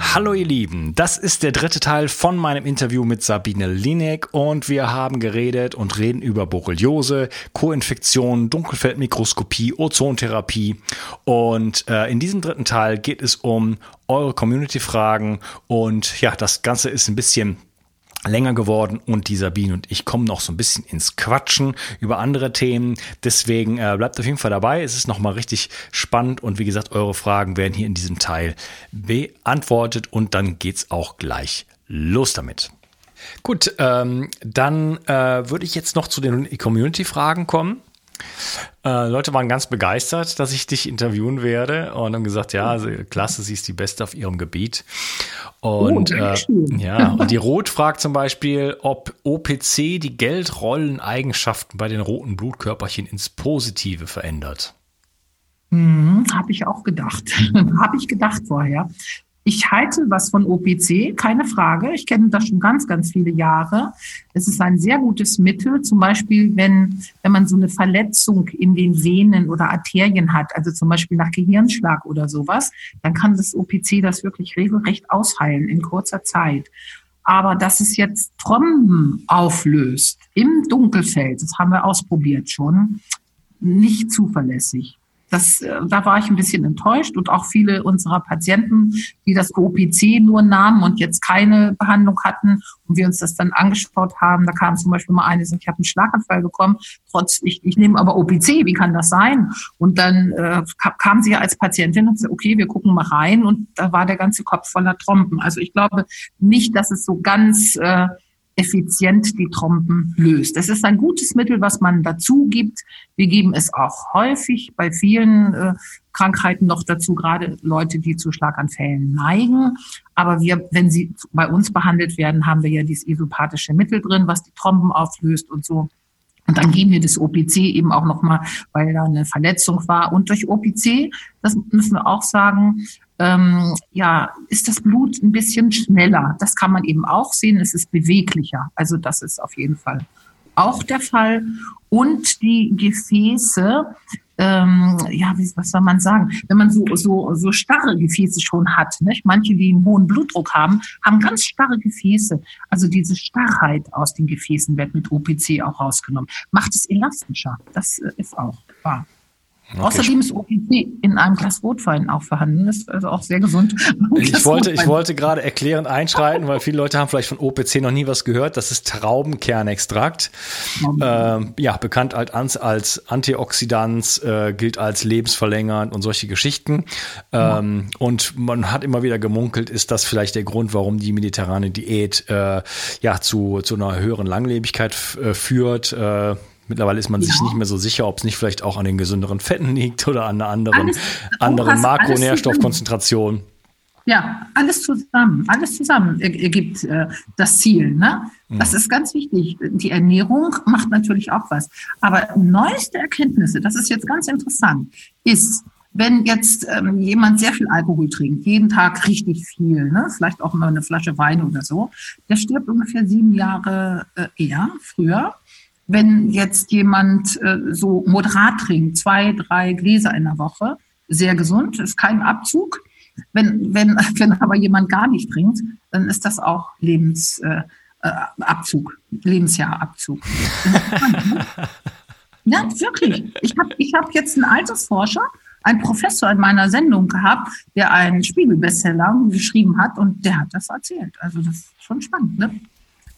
Hallo ihr Lieben, das ist der dritte Teil von meinem Interview mit Sabine Linek. Und wir haben geredet und reden über Borreliose, Co-Infektion, Dunkelfeldmikroskopie, Ozontherapie. Und äh, in diesem dritten Teil geht es um eure Community-Fragen. Und ja, das Ganze ist ein bisschen länger geworden und die Sabine und ich kommen noch so ein bisschen ins Quatschen über andere Themen. Deswegen äh, bleibt auf jeden Fall dabei. Es ist nochmal richtig spannend und wie gesagt, eure Fragen werden hier in diesem Teil beantwortet und dann geht's auch gleich los damit. Gut, ähm, dann äh, würde ich jetzt noch zu den Community-Fragen kommen. Äh, Leute waren ganz begeistert, dass ich dich interviewen werde und haben gesagt, ja, also, klasse, sie ist die Beste auf ihrem Gebiet. Und oh, äh, ja, und die Rot fragt zum Beispiel, ob OPC die Geldrolleneigenschaften bei den roten Blutkörperchen ins Positive verändert. Hm, Habe ich auch gedacht. Habe ich gedacht vorher. Ich halte was von OPC, keine Frage. Ich kenne das schon ganz, ganz viele Jahre. Es ist ein sehr gutes Mittel, zum Beispiel, wenn, wenn man so eine Verletzung in den Venen oder Arterien hat, also zum Beispiel nach Gehirnschlag oder sowas, dann kann das OPC das wirklich regelrecht ausheilen in kurzer Zeit. Aber dass es jetzt Tromben auflöst im Dunkelfeld, das haben wir ausprobiert schon, nicht zuverlässig. Das, äh, da war ich ein bisschen enttäuscht und auch viele unserer Patienten, die das OPC nur nahmen und jetzt keine Behandlung hatten und wir uns das dann angeschaut haben, da kam zum Beispiel mal eine, ich habe einen Schlaganfall bekommen, trotz ich, ich nehme aber OPC, wie kann das sein? Und dann äh, kam sie als Patientin und sagte, okay, wir gucken mal rein und da war der ganze Kopf voller Trompen. Also ich glaube nicht, dass es so ganz äh, effizient die Trompen löst. Das ist ein gutes Mittel, was man dazu gibt. Wir geben es auch häufig bei vielen äh, Krankheiten noch dazu, gerade Leute, die zu Schlaganfällen neigen. Aber wir, wenn sie bei uns behandelt werden, haben wir ja dieses isopathische Mittel drin, was die Trompen auflöst und so. Und dann geben wir das OPC eben auch nochmal, weil da eine Verletzung war. Und durch OPC, das müssen wir auch sagen, ähm, ja, ist das Blut ein bisschen schneller. Das kann man eben auch sehen. Es ist beweglicher. Also das ist auf jeden Fall auch der Fall. Und die Gefäße, ähm, ja, wie, was soll man sagen? Wenn man so, so, so starre Gefäße schon hat, nicht? manche, die einen hohen Blutdruck haben, haben ganz starre Gefäße. Also diese Starrheit aus den Gefäßen wird mit OPC auch rausgenommen. Macht es elastischer. Das äh, ist auch wahr. Okay. Außerdem ist OPC in einem Glas Rotwein auch vorhanden. Das ist also auch sehr gesund. Ich wollte, ich wollte gerade erklärend einschreiten, weil viele Leute haben vielleicht von OPC noch nie was gehört. Das ist Traubenkernextrakt. Ähm, ja, bekannt als, als Antioxidant, äh, gilt als lebensverlängernd und solche Geschichten. Ähm, ja. Und man hat immer wieder gemunkelt, ist das vielleicht der Grund, warum die mediterrane Diät äh, ja zu, zu einer höheren Langlebigkeit äh, führt. Äh, Mittlerweile ist man ja. sich nicht mehr so sicher, ob es nicht vielleicht auch an den gesünderen Fetten liegt oder an einer anderen, alles, anderen Makronährstoffkonzentration. Ja, alles zusammen, alles zusammen ergibt äh, das Ziel. Ne? Das ist ganz wichtig. Die Ernährung macht natürlich auch was. Aber neueste Erkenntnisse, das ist jetzt ganz interessant, ist, wenn jetzt ähm, jemand sehr viel Alkohol trinkt, jeden Tag richtig viel, ne? vielleicht auch mal eine Flasche Wein oder so, der stirbt ungefähr sieben Jahre äh, eher, früher. Wenn jetzt jemand äh, so moderat trinkt, zwei, drei Gläser in der Woche, sehr gesund, ist kein Abzug, wenn, wenn, wenn aber jemand gar nicht trinkt, dann ist das auch Lebensabzug, äh, Abzug, Lebensjahrabzug. ja, wirklich. Ich habe ich hab jetzt einen Altersforscher, einen Professor in meiner Sendung gehabt, der einen Spiegelbestseller geschrieben hat und der hat das erzählt. Also das ist schon spannend, ne?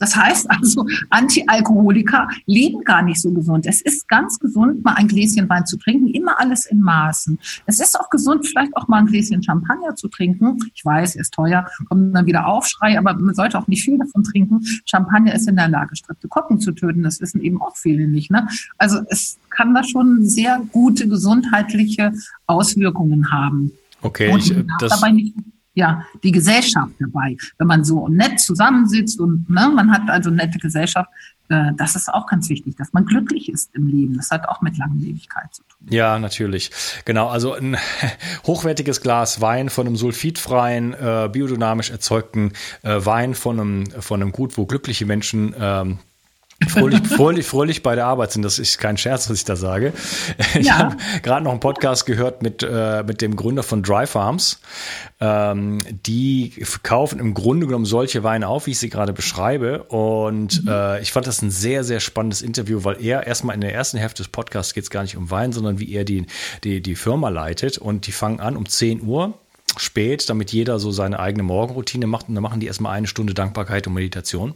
Das heißt also, Antialkoholiker leben gar nicht so gesund. Es ist ganz gesund, mal ein Gläschen Wein zu trinken, immer alles in Maßen. Es ist auch gesund, vielleicht auch mal ein Gläschen Champagner zu trinken. Ich weiß, er ist teuer, kommt dann wieder Aufschrei, aber man sollte auch nicht viel davon trinken. Champagner ist in der Lage, Streptokokken zu töten. Das wissen eben auch viele nicht. Ne? Also es kann da schon sehr gute gesundheitliche Auswirkungen haben. Okay, ich, das, dabei nicht ja die Gesellschaft dabei. Wenn man so nett zusammensitzt und ne, man hat also nette Gesellschaft, äh, das ist auch ganz wichtig, dass man glücklich ist im Leben. Das hat auch mit Langlebigkeit zu tun. Ja, natürlich. Genau, also ein hochwertiges Glas Wein von einem sulfidfreien, äh, biodynamisch erzeugten äh, Wein von einem, von einem Gut, wo glückliche Menschen ähm, fröhlich, fröhlich, fröhlich bei der Arbeit sind. Das ist kein Scherz, was ich da sage. Ich ja. habe gerade noch einen Podcast gehört mit, äh, mit dem Gründer von Dry Farms. Ähm, die kaufen im Grunde genommen solche Weine auf, wie ich sie gerade beschreibe. Und mhm. äh, ich fand das ein sehr, sehr spannendes Interview, weil er erstmal in der ersten Hälfte des Podcasts geht es gar nicht um Wein, sondern wie er die, die, die Firma leitet. Und die fangen an um 10 Uhr spät, damit jeder so seine eigene Morgenroutine macht. Und dann machen die erstmal eine Stunde Dankbarkeit und Meditation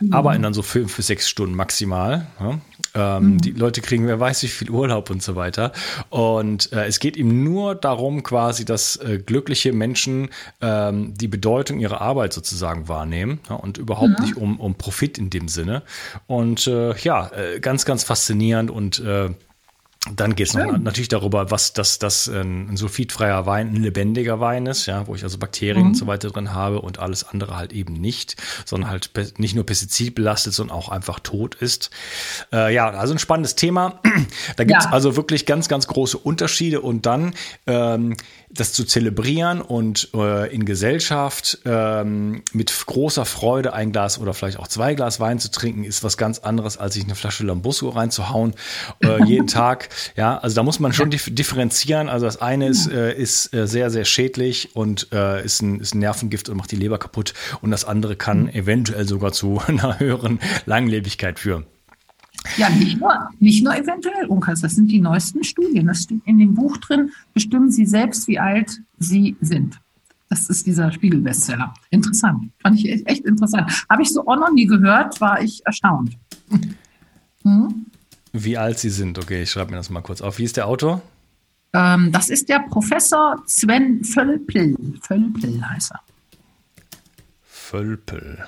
mhm. aber in dann so fünf bis sechs Stunden maximal. Ja. Ähm, mhm. Die Leute kriegen, wer weiß, wie viel Urlaub und so weiter. Und äh, es geht ihm nur darum, quasi, dass äh, glückliche Menschen ähm, die Bedeutung ihrer Arbeit sozusagen wahrnehmen ja, und überhaupt ja. nicht um, um Profit in dem Sinne. Und äh, ja, äh, ganz, ganz faszinierend und äh, dann geht es natürlich darüber, was das, das ein sulfidfreier Wein, ein lebendiger Wein ist, ja, wo ich also Bakterien mhm. und so weiter drin habe und alles andere halt eben nicht, sondern halt nicht nur pestizidbelastet, sondern auch einfach tot ist. Äh, ja, also ein spannendes Thema. Da gibt es ja. also wirklich ganz, ganz große Unterschiede und dann ähm, das zu zelebrieren und äh, in Gesellschaft ähm, mit großer Freude ein Glas oder vielleicht auch zwei Glas Wein zu trinken, ist was ganz anderes, als sich eine Flasche Lambusso reinzuhauen äh, jeden Tag. Ja, also da muss man schon differenzieren. Also das eine ist, äh, ist äh, sehr, sehr schädlich und äh, ist, ein, ist ein Nervengift und macht die Leber kaputt. Und das andere kann mhm. eventuell sogar zu einer höheren Langlebigkeit führen. Ja, nicht nur, nicht nur eventuell, Unkas, das sind die neuesten Studien. Das steht in dem Buch drin, bestimmen Sie selbst, wie alt Sie sind. Das ist dieser Spiegelbestseller. Interessant. Fand ich echt interessant. Habe ich so auch noch nie gehört, war ich erstaunt. Hm? Wie alt Sie sind, okay, ich schreibe mir das mal kurz auf. Wie ist der Autor? Ähm, das ist der Professor Sven Völpel. Völpel heißt er. Völpel.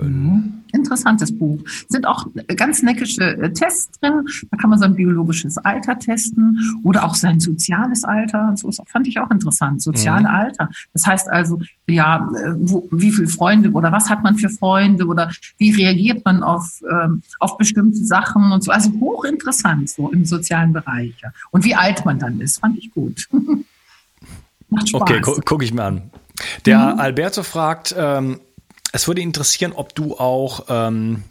Mhm. Interessantes Buch. Sind auch ganz neckische äh, Tests drin. Da kann man sein biologisches Alter testen oder auch sein soziales Alter. So fand ich auch interessant. Soziale mhm. Alter. Das heißt also, ja, äh, wo, wie viele Freunde oder was hat man für Freunde oder wie reagiert man auf, ähm, auf bestimmte Sachen und so. Also hochinteressant so im sozialen Bereich. Und wie alt man dann ist, fand ich gut. Macht Spaß. Okay, gu gucke ich mir an. Der mhm. Alberto fragt, ähm, es würde interessieren, ob du auch ähm,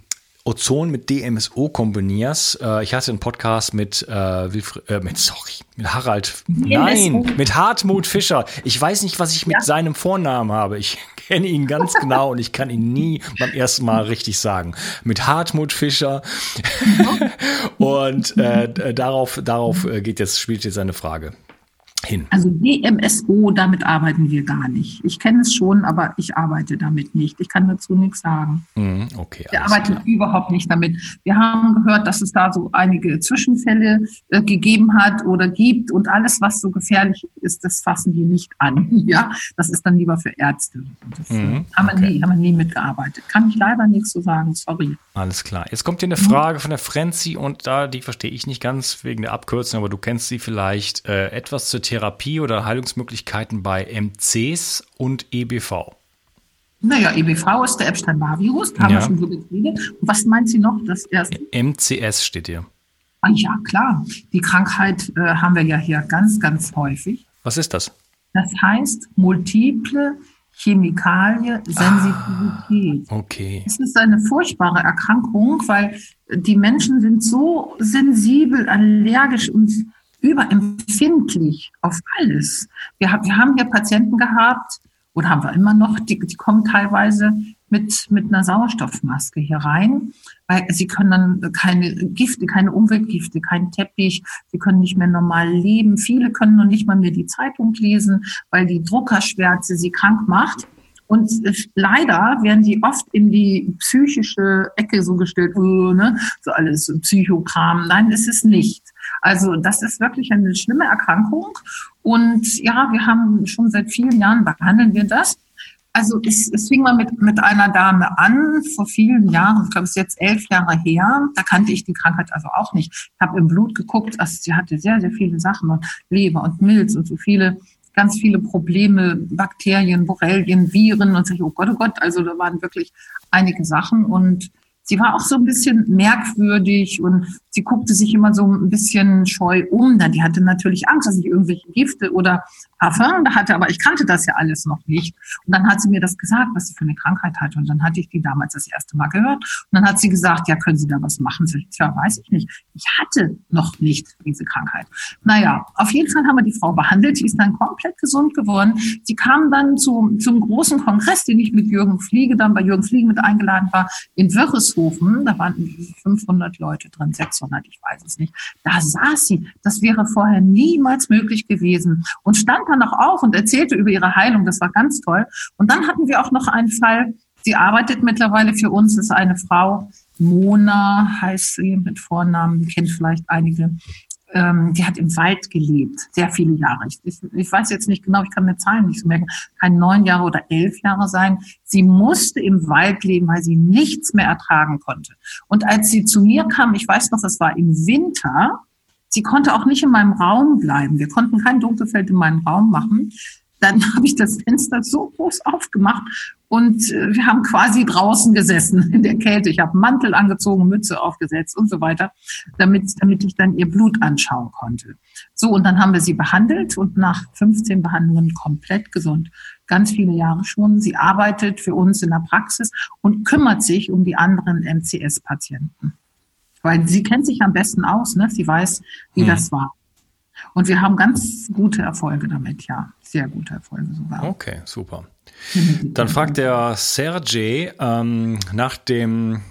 Ozon mit DMSO kombinierst. Äh, ich hatte einen Podcast mit, äh, Wilfried, äh, mit, sorry, mit Harald, DMSO. nein, mit Hartmut Fischer. Ich weiß nicht, was ich mit ja. seinem Vornamen habe. Ich kenne ihn ganz genau und ich kann ihn nie beim ersten Mal richtig sagen. Mit Hartmut Fischer. und äh, darauf, darauf äh, geht jetzt, spielt jetzt eine Frage hin? Also DMSO, damit arbeiten wir gar nicht. Ich kenne es schon, aber ich arbeite damit nicht. Ich kann dazu nichts sagen. Mhm, okay. Wir arbeiten klar. überhaupt nicht damit. Wir haben gehört, dass es da so einige Zwischenfälle äh, gegeben hat oder gibt und alles, was so gefährlich ist, das fassen wir nicht an. Ja, das ist dann lieber für Ärzte. Das äh, mhm, haben, wir nie, haben wir nie mitgearbeitet. Kann ich leider nichts so sagen. Sorry. Alles klar. Jetzt kommt hier eine Frage von der Frenzy und da, die verstehe ich nicht ganz wegen der Abkürzung, aber du kennst sie vielleicht. Äh, etwas zur Theorie Therapie oder Heilungsmöglichkeiten bei MCs und EBV? Naja, EBV ist der Epstein-Barr-Virus, haben ja. wir schon so geredet. Und was meint sie noch, das erste? MCS steht hier. Ah, ja, klar. Die Krankheit äh, haben wir ja hier ganz, ganz häufig. Was ist das? Das heißt multiple Chemikalie Sensitivität. Ah, okay. Es ist eine furchtbare Erkrankung, weil die Menschen sind so sensibel, allergisch und überempfindlich auf alles. Wir, wir haben hier Patienten gehabt, oder haben wir immer noch, die, die kommen teilweise mit, mit einer Sauerstoffmaske hier rein, weil sie können dann keine Gifte, keine Umweltgifte, keinen Teppich, sie können nicht mehr normal leben. Viele können noch nicht mal mehr die Zeitung lesen, weil die Druckerschwärze sie krank macht. Und leider werden die oft in die psychische Ecke so gestellt, oh, ne? so alles Psychokram. Nein, ist es nicht. Also das ist wirklich eine schlimme Erkrankung. Und ja, wir haben schon seit vielen Jahren behandeln wir das. Also es, es fing mal mit, mit einer Dame an, vor vielen Jahren, ich glaube es ist jetzt elf Jahre her, da kannte ich die Krankheit also auch nicht. Ich habe im Blut geguckt, also sie hatte sehr, sehr viele Sachen und Leber und Milz und so viele, ganz viele Probleme, Bakterien, Borrelien, Viren und so, oh Gott, oh Gott, also da waren wirklich einige Sachen und sie war auch so ein bisschen merkwürdig und sie guckte sich immer so ein bisschen scheu um. Die hatte natürlich Angst, dass ich irgendwelche Gifte oder Da hatte, aber ich kannte das ja alles noch nicht. Und dann hat sie mir das gesagt, was sie für eine Krankheit hatte. Und dann hatte ich die damals das erste Mal gehört. Und dann hat sie gesagt, ja, können Sie da was machen? Ich, tja, weiß ich nicht. Ich hatte noch nicht diese Krankheit. Naja, auf jeden Fall haben wir die Frau behandelt. Die ist dann komplett gesund geworden. Sie kam dann zu, zum großen Kongress, den ich mit Jürgen Fliege dann bei Jürgen Fliege mit eingeladen war, in Wörishofen. Da waren 500 Leute drin, 600, ich weiß es nicht. Da saß sie. Das wäre vorher niemals möglich gewesen. Und stand dann noch auf und erzählte über ihre Heilung. Das war ganz toll. Und dann hatten wir auch noch einen Fall. Sie arbeitet mittlerweile für uns, ist eine Frau, Mona heißt sie mit Vornamen, kennt vielleicht einige. Ähm, die hat im Wald gelebt, sehr viele Jahre. Ich, ich, ich, weiß jetzt nicht genau, ich kann mir Zahlen nicht so merken, kann neun Jahre oder elf Jahre sein. Sie musste im Wald leben, weil sie nichts mehr ertragen konnte. Und als sie zu mir kam, ich weiß noch, es war im Winter, Sie konnte auch nicht in meinem Raum bleiben. Wir konnten kein Dunkelfeld in meinem Raum machen. Dann habe ich das Fenster so groß aufgemacht und äh, wir haben quasi draußen gesessen in der Kälte. Ich habe Mantel angezogen, Mütze aufgesetzt und so weiter, damit, damit ich dann ihr Blut anschauen konnte. So, und dann haben wir sie behandelt und nach 15 Behandlungen komplett gesund. Ganz viele Jahre schon. Sie arbeitet für uns in der Praxis und kümmert sich um die anderen MCS-Patienten. Weil sie kennt sich am besten aus, ne? Sie weiß, wie hm. das war. Und wir haben ganz gute Erfolge damit, ja. Sehr gute Erfolge sogar. Okay, super. Dann fragt der Sergej ähm, nach dem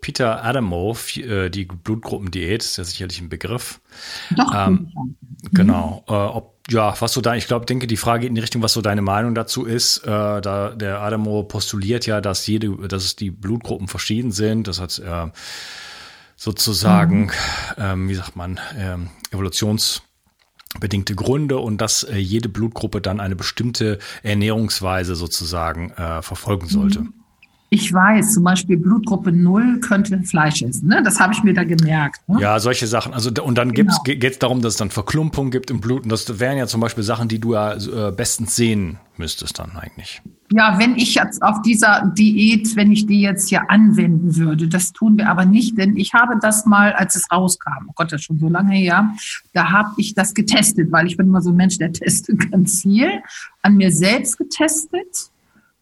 Peter Adamov, äh, die Blutgruppendiät, ist ja sicherlich ein Begriff. Doch, ähm, mhm. genau. Äh, ob, ja, was so da, ich glaube, denke, die Frage geht in die Richtung, was so deine Meinung dazu ist. Äh, da der Adamo postuliert ja, dass jede, dass die Blutgruppen verschieden sind. Das hat äh, sozusagen, mhm. ähm, wie sagt man, ähm, evolutionsbedingte Gründe und dass äh, jede Blutgruppe dann eine bestimmte Ernährungsweise sozusagen äh, verfolgen sollte. Mhm. Ich weiß, zum Beispiel Blutgruppe 0 könnte Fleisch essen. Ne? Das habe ich mir da gemerkt. Ne? Ja, solche Sachen. Also und dann genau. geht es darum, dass es dann Verklumpung gibt im Blut. Und das wären ja zum Beispiel Sachen, die du ja äh, bestens sehen müsstest dann eigentlich. Ja, wenn ich jetzt auf dieser Diät, wenn ich die jetzt hier anwenden würde, das tun wir aber nicht, denn ich habe das mal, als es rauskam, oh Gott, das ist schon so lange her, da habe ich das getestet, weil ich bin immer so ein Mensch, der testet ganz viel, an mir selbst getestet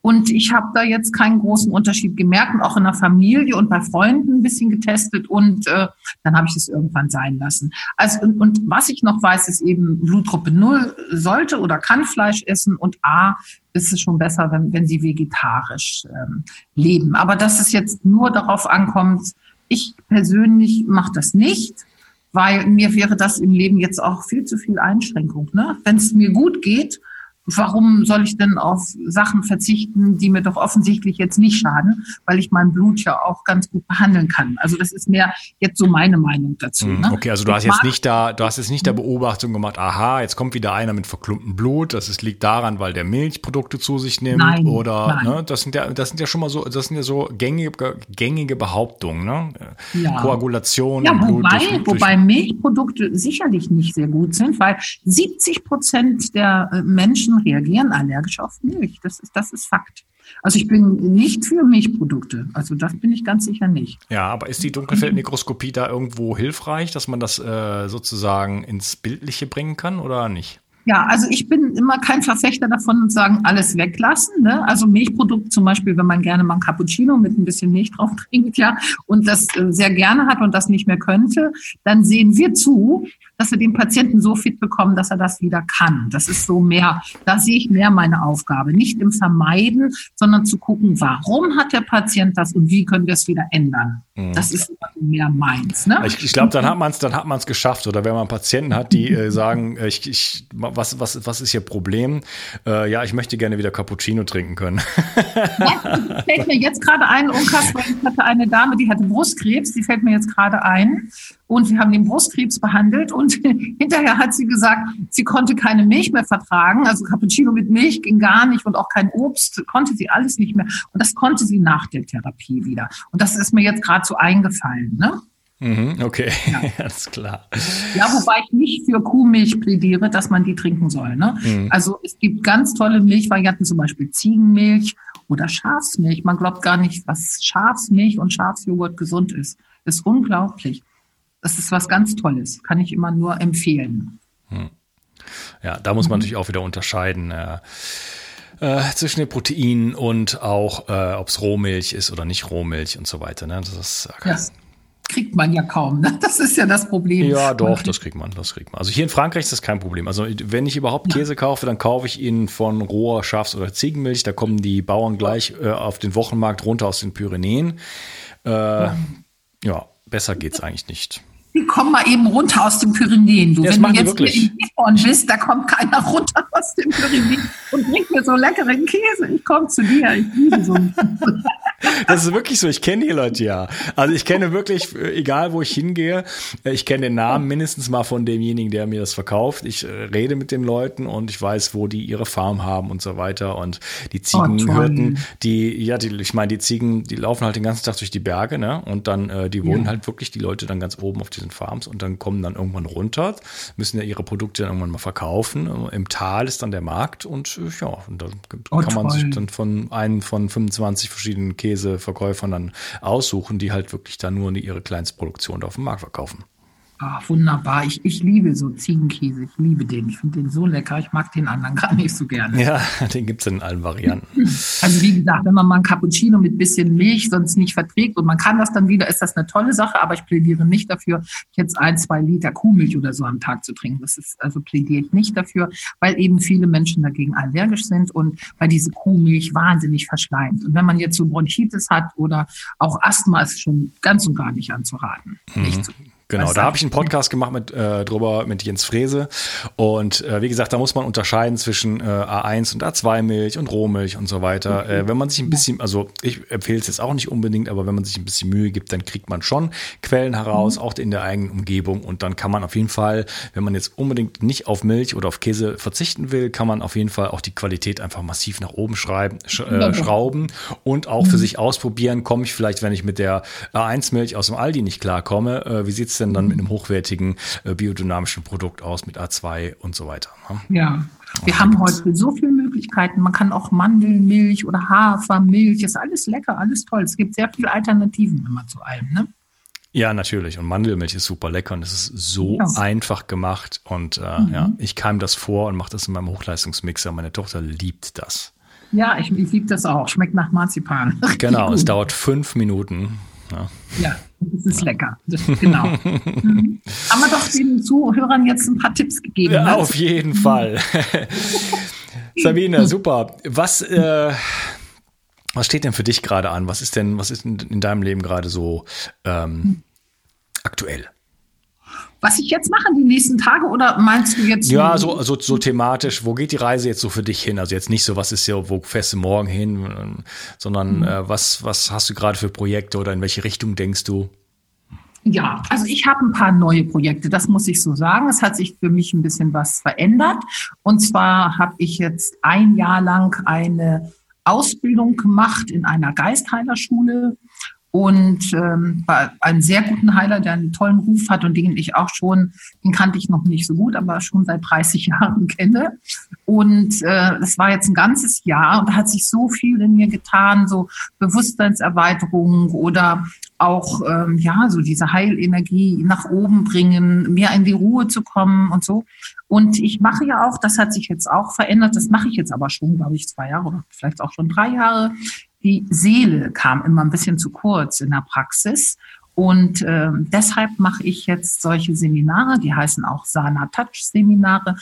und ich habe da jetzt keinen großen Unterschied gemerkt und auch in der Familie und bei Freunden ein bisschen getestet und äh, dann habe ich es irgendwann sein lassen. Also und, und was ich noch weiß, ist eben Blutgruppe 0 sollte oder kann Fleisch essen und A ist es schon besser, wenn, wenn sie vegetarisch ähm, leben. Aber dass es jetzt nur darauf ankommt, ich persönlich mache das nicht weil mir wäre das im Leben jetzt auch viel zu viel Einschränkung. Ne? Wenn es mir gut geht, warum soll ich denn auf Sachen verzichten, die mir doch offensichtlich jetzt nicht schaden, weil ich mein Blut ja auch ganz gut behandeln kann. Also das ist mehr jetzt so meine Meinung dazu. Mhm, ne? Okay, also du hast jetzt nicht da, du hast jetzt nicht der Beobachtung gemacht, aha, jetzt kommt wieder einer mit verklumptem Blut, das ist, liegt daran, weil der Milchprodukte zu sich nimmt nein, oder nein. Ne, das sind ja, das sind ja schon mal so, das sind ja so gängige, gängige Behauptungen. Ne? ja. Koagulation. Ja, wobei, durch, durch wobei Milchprodukte sicherlich nicht sehr gut sind, weil 70 Prozent der äh, Menschen reagieren allergisch auf Milch. Das ist, das ist Fakt. Also ich bin nicht für Milchprodukte. Also das bin ich ganz sicher nicht. Ja, aber ist die Dunkelfeldmikroskopie da irgendwo hilfreich, dass man das äh, sozusagen ins Bildliche bringen kann oder nicht? Ja, also ich bin immer kein Verfechter davon und sagen, alles weglassen. Ne? Also Milchprodukt zum Beispiel, wenn man gerne mal ein Cappuccino mit ein bisschen Milch drauf trinkt, ja, und das äh, sehr gerne hat und das nicht mehr könnte, dann sehen wir zu, dass wir den Patienten so fit bekommen, dass er das wieder kann. Das ist so mehr, da sehe ich mehr meine Aufgabe. Nicht im Vermeiden, sondern zu gucken, warum hat der Patient das und wie können wir es wieder ändern. Mhm. Das ist mehr meins. Ne? Ich, ich glaube, dann hat man es, dann hat man es geschafft. Oder wenn man Patienten hat, die äh, sagen, äh, ich, ich, was, was, was ist ihr Problem? Äh, ja, ich möchte gerne wieder Cappuccino trinken können. Ja, fällt mir jetzt gerade ein, Unkas, ich hatte eine Dame, die hatte Brustkrebs, die fällt mir jetzt gerade ein. Und wir haben den Brustkrebs behandelt und hinterher hat sie gesagt, sie konnte keine Milch mehr vertragen. Also Cappuccino mit Milch ging gar nicht und auch kein Obst konnte sie alles nicht mehr. Und das konnte sie nach der Therapie wieder. Und das ist mir jetzt gerade so eingefallen. Ne? Mhm, okay, ja. alles klar. Ja, wobei ich nicht für Kuhmilch plädiere, dass man die trinken soll. Ne? Mhm. Also es gibt ganz tolle Milchvarianten, zum Beispiel Ziegenmilch oder Schafsmilch. Man glaubt gar nicht, was Schafsmilch und Schafsjoghurt gesund ist. Das ist unglaublich. Das ist was ganz Tolles, kann ich immer nur empfehlen. Hm. Ja, da muss man mhm. natürlich auch wieder unterscheiden. Äh, äh, zwischen den Proteinen und auch, äh, ob es Rohmilch ist oder nicht Rohmilch und so weiter. Ne? Das ist, äh, ja, kriegt man ja kaum. Ne? Das ist ja das Problem. Ja, doch, das kriegt man, das kriegt man. Also hier in Frankreich ist das kein Problem. Also wenn ich überhaupt Käse kaufe, dann kaufe ich ihn von roher Schafs- oder Ziegenmilch. Da kommen die Bauern gleich äh, auf den Wochenmarkt runter aus den Pyrenäen. Äh, ja. ja, besser geht's eigentlich nicht die kommen mal eben runter aus den Pyrenäen. Du, das wenn du jetzt hier in Gifhorn bist, da kommt keiner runter aus den Pyrenäen und bringt mir so leckeren Käse. Ich komme zu dir. Ich liebe so. Das ist wirklich so. Ich kenne die Leute ja. Also ich kenne wirklich, egal wo ich hingehe, ich kenne den Namen mindestens mal von demjenigen, der mir das verkauft. Ich äh, rede mit den Leuten und ich weiß, wo die ihre Farm haben und so weiter. Und die Ziegenhirten, oh, die, ja, die, ich meine, die Ziegen, die laufen halt den ganzen Tag durch die Berge, ne? Und dann, äh, die wohnen ja. halt wirklich die Leute dann ganz oben auf diesen Farms und dann kommen dann irgendwann runter, müssen ja ihre Produkte dann irgendwann mal verkaufen. Im Tal ist dann der Markt und äh, ja, und da oh, kann man sich dann von einem von 25 verschiedenen Käse Käseverkäufern dann aussuchen, die halt wirklich dann nur ihre Kleinstproduktion auf dem Markt verkaufen. Ach, wunderbar. Ich, ich liebe so Ziegenkäse. Ich liebe den. Ich finde den so lecker. Ich mag den anderen gar nicht so gerne. Ja, den gibt es in allen Varianten. Also wie gesagt, wenn man mal ein Cappuccino mit bisschen Milch sonst nicht verträgt und man kann das dann wieder, ist das eine tolle Sache. Aber ich plädiere nicht dafür, jetzt ein, zwei Liter Kuhmilch oder so am Tag zu trinken. Das ist, also plädiere ich nicht dafür, weil eben viele Menschen dagegen allergisch sind und weil diese Kuhmilch wahnsinnig verschleimt. Und wenn man jetzt so Bronchitis hat oder auch Asthma, ist schon ganz und gar nicht anzuraten. Mhm. Nicht zu Genau, da habe ich einen Podcast gemacht mit äh, drüber mit Jens Frese und äh, wie gesagt, da muss man unterscheiden zwischen äh, A1 und A2 Milch und Rohmilch und so weiter. Okay. Äh, wenn man sich ein bisschen, also ich empfehle es jetzt auch nicht unbedingt, aber wenn man sich ein bisschen Mühe gibt, dann kriegt man schon Quellen heraus, mhm. auch in der eigenen Umgebung und dann kann man auf jeden Fall, wenn man jetzt unbedingt nicht auf Milch oder auf Käse verzichten will, kann man auf jeden Fall auch die Qualität einfach massiv nach oben schreiben, sch äh, schrauben und auch mhm. für sich ausprobieren, komme ich vielleicht, wenn ich mit der A1 Milch aus dem Aldi nicht klarkomme, äh, wie sieht's es denn dann mit einem hochwertigen äh, biodynamischen Produkt aus, mit A2 und so weiter. Ne? Ja, wir und haben heute so viele Möglichkeiten. Man kann auch Mandelmilch oder Hafermilch, ist alles lecker, alles toll. Es gibt sehr viele Alternativen immer zu allem. Ne? Ja, natürlich. Und Mandelmilch ist super lecker und es ist so ja. einfach gemacht. Und äh, mhm. ja, ich keim das vor und mache das in meinem Hochleistungsmixer. Meine Tochter liebt das. Ja, ich, ich liebe das auch. Schmeckt nach Marzipan. Genau, es dauert fünf Minuten. Ja, ja das ist ja. lecker. Das, genau. mhm. Haben wir doch den Zuhörern jetzt ein paar Tipps gegeben. Ja, ne? auf jeden Fall. Sabine, super. Was, äh, was steht denn für dich gerade an? Was ist denn, was ist in, in deinem Leben gerade so ähm, aktuell? Was ich jetzt mache die nächsten Tage oder meinst du jetzt? Ja, so, so, so thematisch. Wo geht die Reise jetzt so für dich hin? Also jetzt nicht so, was ist ja, wo fährst du morgen hin, sondern mhm. äh, was, was hast du gerade für Projekte oder in welche Richtung denkst du? Ja, also ich habe ein paar neue Projekte, das muss ich so sagen. Es hat sich für mich ein bisschen was verändert. Und zwar habe ich jetzt ein Jahr lang eine Ausbildung gemacht in einer Geistheilerschule und ähm, war ein sehr guten Heiler, der einen tollen Ruf hat und den ich auch schon, den kannte ich noch nicht so gut, aber schon seit 30 Jahren kenne. Und äh, war jetzt ein ganzes Jahr und da hat sich so viel in mir getan, so Bewusstseinserweiterung oder auch ähm, ja so diese Heilenergie nach oben bringen, mehr in die Ruhe zu kommen und so. Und ich mache ja auch, das hat sich jetzt auch verändert, das mache ich jetzt aber schon, glaube ich, zwei Jahre oder vielleicht auch schon drei Jahre die Seele kam immer ein bisschen zu kurz in der Praxis. Und äh, deshalb mache ich jetzt solche Seminare, die heißen auch Sana Touch Seminare,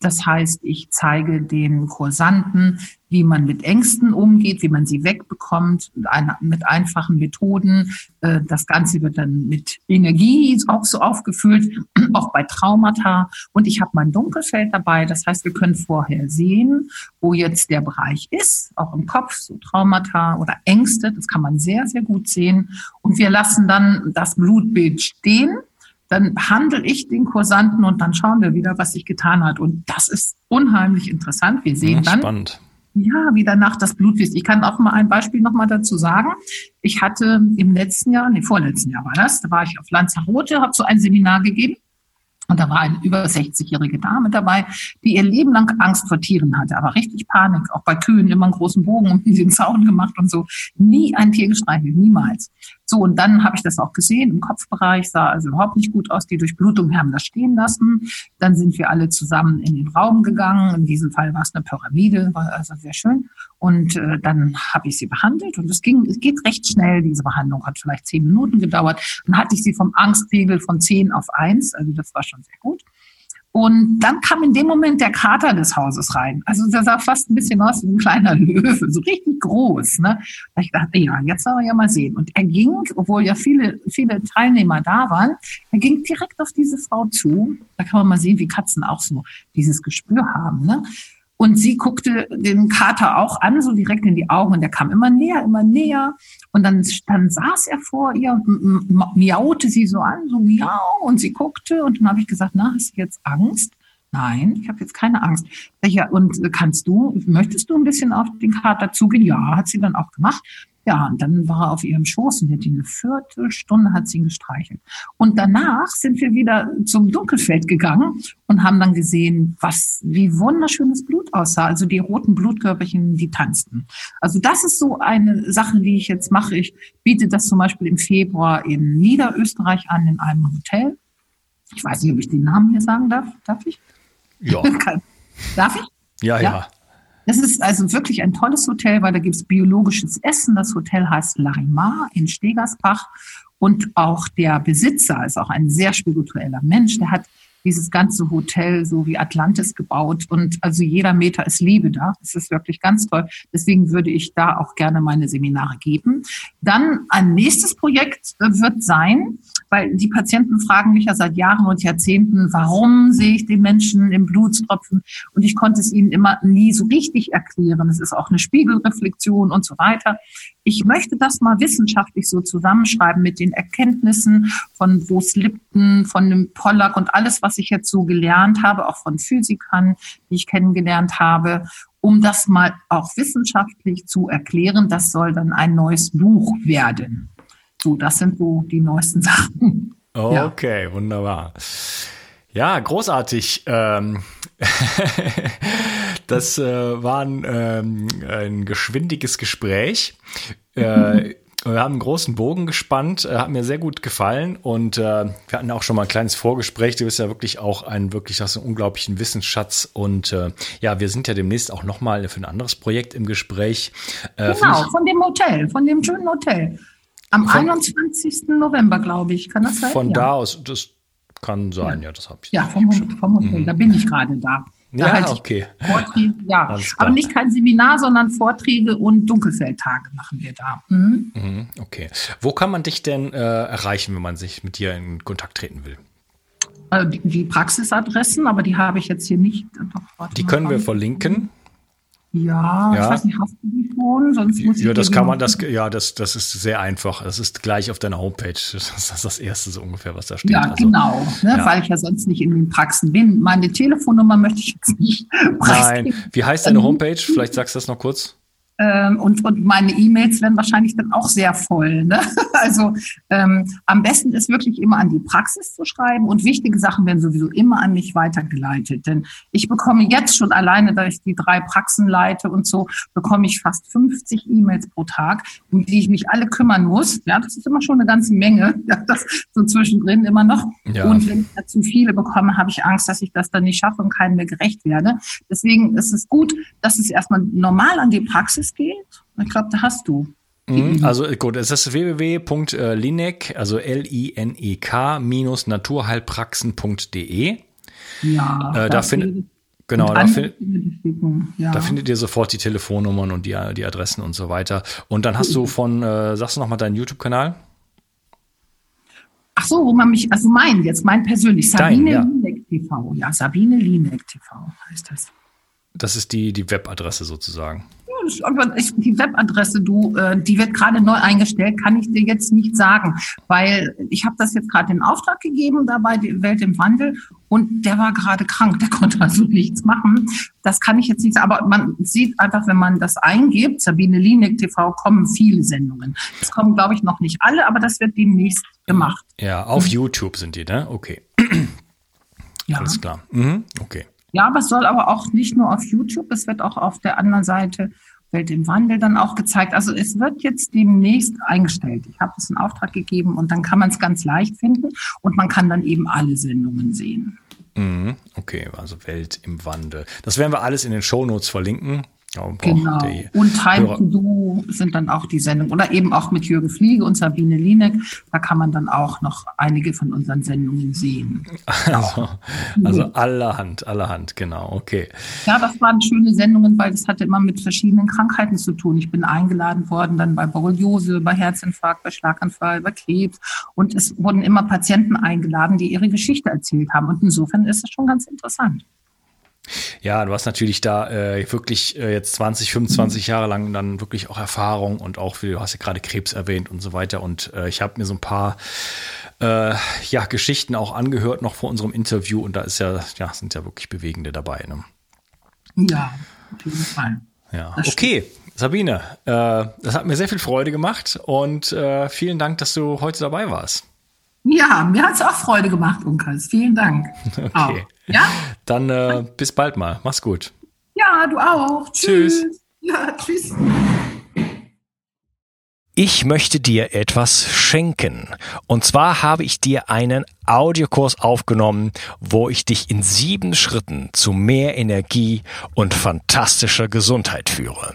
das heißt, ich zeige den Kursanten, wie man mit Ängsten umgeht, wie man sie wegbekommt, mit einfachen Methoden. Äh, das Ganze wird dann mit Energie auch so aufgefüllt, auch bei Traumata. Und ich habe mein Dunkelfeld dabei. Das heißt, wir können vorher sehen, wo jetzt der Bereich ist, auch im Kopf, so Traumata oder Ängste. Das kann man sehr, sehr gut sehen. Und wir lassen dann das Blutbild stehen dann behandle ich den Kursanten und dann schauen wir wieder, was sich getan hat. Und das ist unheimlich interessant. Wir sehen ja, dann, spannend. ja, wie danach das Blut fließt. Ich kann auch mal ein Beispiel nochmal dazu sagen. Ich hatte im letzten Jahr, nee, vorletzten Jahr war das, da war ich auf Lanzarote, habe so ein Seminar gegeben und da war eine über 60-jährige Dame dabei, die ihr Leben lang Angst vor Tieren hatte, aber richtig Panik, auch bei Kühen immer einen großen Bogen um den Zaun gemacht und so. Nie ein Tier gestreichelt, niemals. So, und dann habe ich das auch gesehen im Kopfbereich, sah also überhaupt nicht gut aus. Die Durchblutung, haben das stehen lassen. Dann sind wir alle zusammen in den Raum gegangen. In diesem Fall war es eine Pyramide, war also sehr schön. Und äh, dann habe ich sie behandelt und es ging, es geht recht schnell. Diese Behandlung hat vielleicht zehn Minuten gedauert. Dann hatte ich sie vom Angstpegel von zehn auf eins, also das war schon sehr gut. Und dann kam in dem Moment der Kater des Hauses rein. Also der sah fast ein bisschen aus wie ein kleiner Löwe, so richtig groß. Ne? Da ich dachte, ja, jetzt sollen wir ja mal sehen. Und er ging, obwohl ja viele, viele Teilnehmer da waren, er ging direkt auf diese Frau zu. Da kann man mal sehen, wie Katzen auch so dieses Gespür haben. Ne? Und sie guckte den Kater auch an, so direkt in die Augen. Und der kam immer näher, immer näher. Und dann, dann saß er vor ihr und miaute sie so an, so miau. Und sie guckte. Und dann habe ich gesagt, na, hast du jetzt Angst? Nein, ich habe jetzt keine Angst. Ja, und kannst du, möchtest du ein bisschen auf den Kater zugehen? Ja, hat sie dann auch gemacht. Ja, und dann war er auf ihrem Schoß und hat ihn eine Viertelstunde hat sie ihn gestreichelt. Und danach sind wir wieder zum Dunkelfeld gegangen und haben dann gesehen, was, wie wunderschönes Blut aussah. Also die roten Blutkörperchen, die tanzten. Also das ist so eine Sache, die ich jetzt mache. Ich biete das zum Beispiel im Februar in Niederösterreich an, in einem Hotel. Ich weiß nicht, ob ich den Namen hier sagen darf. Darf ich? Ja. darf ich? ja. ja. ja. Das ist also wirklich ein tolles Hotel, weil da gibt es biologisches Essen. Das Hotel heißt Larimar in Stegersbach. Und auch der Besitzer ist auch ein sehr spiritueller Mensch. Der hat dieses ganze Hotel so wie Atlantis gebaut und also jeder Meter ist Liebe da. Das ist wirklich ganz toll. Deswegen würde ich da auch gerne meine Seminare geben. Dann ein nächstes Projekt wird sein, weil die Patienten fragen mich ja seit Jahren und Jahrzehnten, warum sehe ich den Menschen im Blutstropfen? Und ich konnte es ihnen immer nie so richtig erklären. Es ist auch eine Spiegelreflexion und so weiter. Ich möchte das mal wissenschaftlich so zusammenschreiben mit den Erkenntnissen von Bruce Lipton, von dem Pollack und alles, was ich jetzt so gelernt habe, auch von Physikern, die ich kennengelernt habe, um das mal auch wissenschaftlich zu erklären. Das soll dann ein neues Buch werden. So, das sind so die neuesten Sachen. Okay, ja. wunderbar. Ja, großartig. Ähm, das äh, war ein, ähm, ein geschwindiges Gespräch. Äh, wir haben einen großen Bogen gespannt, äh, hat mir sehr gut gefallen und äh, wir hatten auch schon mal ein kleines Vorgespräch. Du bist ja wirklich auch ein wirklich hast einen unglaublichen Wissensschatz und äh, ja, wir sind ja demnächst auch noch mal für ein anderes Projekt im Gespräch. Äh, genau, von dem Hotel, von dem schönen Hotel. Am von, 21. November, glaube ich, kann das sein? Von ja. da aus, das kann sein, ja, ja das habe ich. Ja, vom, vom Hotel, mhm. da bin ich gerade da. Da ja, halt okay. Vorträge, ja. Aber nicht kein Seminar, sondern Vorträge und Dunkelfeldtage machen wir da. Mhm. Mhm, okay. Wo kann man dich denn äh, erreichen, wenn man sich mit dir in Kontakt treten will? Also die, die Praxisadressen, aber die habe ich jetzt hier nicht. Doch, die können wir verlinken. Ja, ja, ich weiß nicht, hast du die schon? Sonst muss ja, das kann man, das, ja, das, das ist sehr einfach. Das ist gleich auf deiner Homepage. Das ist das erste so ungefähr, was da steht. Ja, also, genau, ne, ja. weil ich ja sonst nicht in den Praxen bin. Meine Telefonnummer möchte ich jetzt nicht Nein, wie heißt deine Homepage? Vielleicht sagst du das noch kurz. Ähm, und, und meine E-Mails werden wahrscheinlich dann auch sehr voll. Ne? Also ähm, am besten ist wirklich immer an die Praxis zu schreiben und wichtige Sachen werden sowieso immer an mich weitergeleitet. Denn ich bekomme jetzt schon alleine, da ich die drei Praxen leite und so, bekomme ich fast 50 E-Mails pro Tag, um die ich mich alle kümmern muss. Ja, das ist immer schon eine ganze Menge. Ja, das so zwischendrin immer noch. Ja. Und wenn ich da zu viele bekomme, habe ich Angst, dass ich das dann nicht schaffe und keinem mehr gerecht werde. Deswegen ist es gut, dass es erstmal normal an die Praxis geht. Ich glaube, da hast du. Mhm, also gut, es ist www.linek, also L-I-N-E-K minus naturheilpraxen.de. Ja, äh, da findet Genau, da, find, ja. da, findet ihr sofort die Telefonnummern und die, die Adressen und so weiter. Und dann hast du von, äh, sagst du nochmal deinen YouTube-Kanal? Ach so, wo man mich, also mein jetzt, mein persönlich, Sabine Dein, ja. Linek TV. Ja, Sabine Linek TV heißt das. Das ist die, die Webadresse sozusagen die Webadresse, du, äh, die wird gerade neu eingestellt, kann ich dir jetzt nicht sagen, weil ich habe das jetzt gerade in Auftrag gegeben, dabei die Welt im Wandel und der war gerade krank, der konnte also nichts machen. Das kann ich jetzt nicht sagen, aber man sieht einfach, wenn man das eingibt, Sabine Linek TV, kommen viele Sendungen. Es kommen, glaube ich, noch nicht alle, aber das wird demnächst gemacht. Ja, auf. YouTube sind die, ne? Okay. Ja. Alles klar. Mhm. Okay. Ja, aber es soll aber auch nicht nur auf YouTube, es wird auch auf der anderen Seite Welt im Wandel dann auch gezeigt. Also es wird jetzt demnächst eingestellt. Ich habe es in Auftrag gegeben und dann kann man es ganz leicht finden und man kann dann eben alle Sendungen sehen. Mhm. Okay, also Welt im Wandel. Das werden wir alles in den Shownotes verlinken. Ja, genau. Und Time to Do sind dann auch die Sendungen. Oder eben auch mit Jürgen Fliege und Sabine Lienek. Da kann man dann auch noch einige von unseren Sendungen sehen. Also, also allerhand, allerhand, genau, okay. Ja, das waren schöne Sendungen, weil das hatte immer mit verschiedenen Krankheiten zu tun. Ich bin eingeladen worden, dann bei Borreliose, bei Herzinfarkt, bei Schlaganfall, bei Krebs. Und es wurden immer Patienten eingeladen, die ihre Geschichte erzählt haben. Und insofern ist es schon ganz interessant. Ja, du hast natürlich da äh, wirklich äh, jetzt 20, 25 Jahre lang dann wirklich auch Erfahrung und auch, wie du hast ja gerade Krebs erwähnt und so weiter. Und äh, ich habe mir so ein paar äh, ja, Geschichten auch angehört noch vor unserem Interview und da ist ja, ja, sind ja wirklich bewegende dabei. Ne? Ja, auf jeden Fall. Ja, okay. Sabine, äh, das hat mir sehr viel Freude gemacht und äh, vielen Dank, dass du heute dabei warst. Ja, mir hat es auch Freude gemacht, Unkas. Vielen Dank. Okay. Auch. Ja? Dann äh, bis bald mal. Mach's gut. Ja, du auch. Tschüss. tschüss. Ja, tschüss. Ich möchte dir etwas schenken. Und zwar habe ich dir einen Audiokurs aufgenommen, wo ich dich in sieben Schritten zu mehr Energie und fantastischer Gesundheit führe.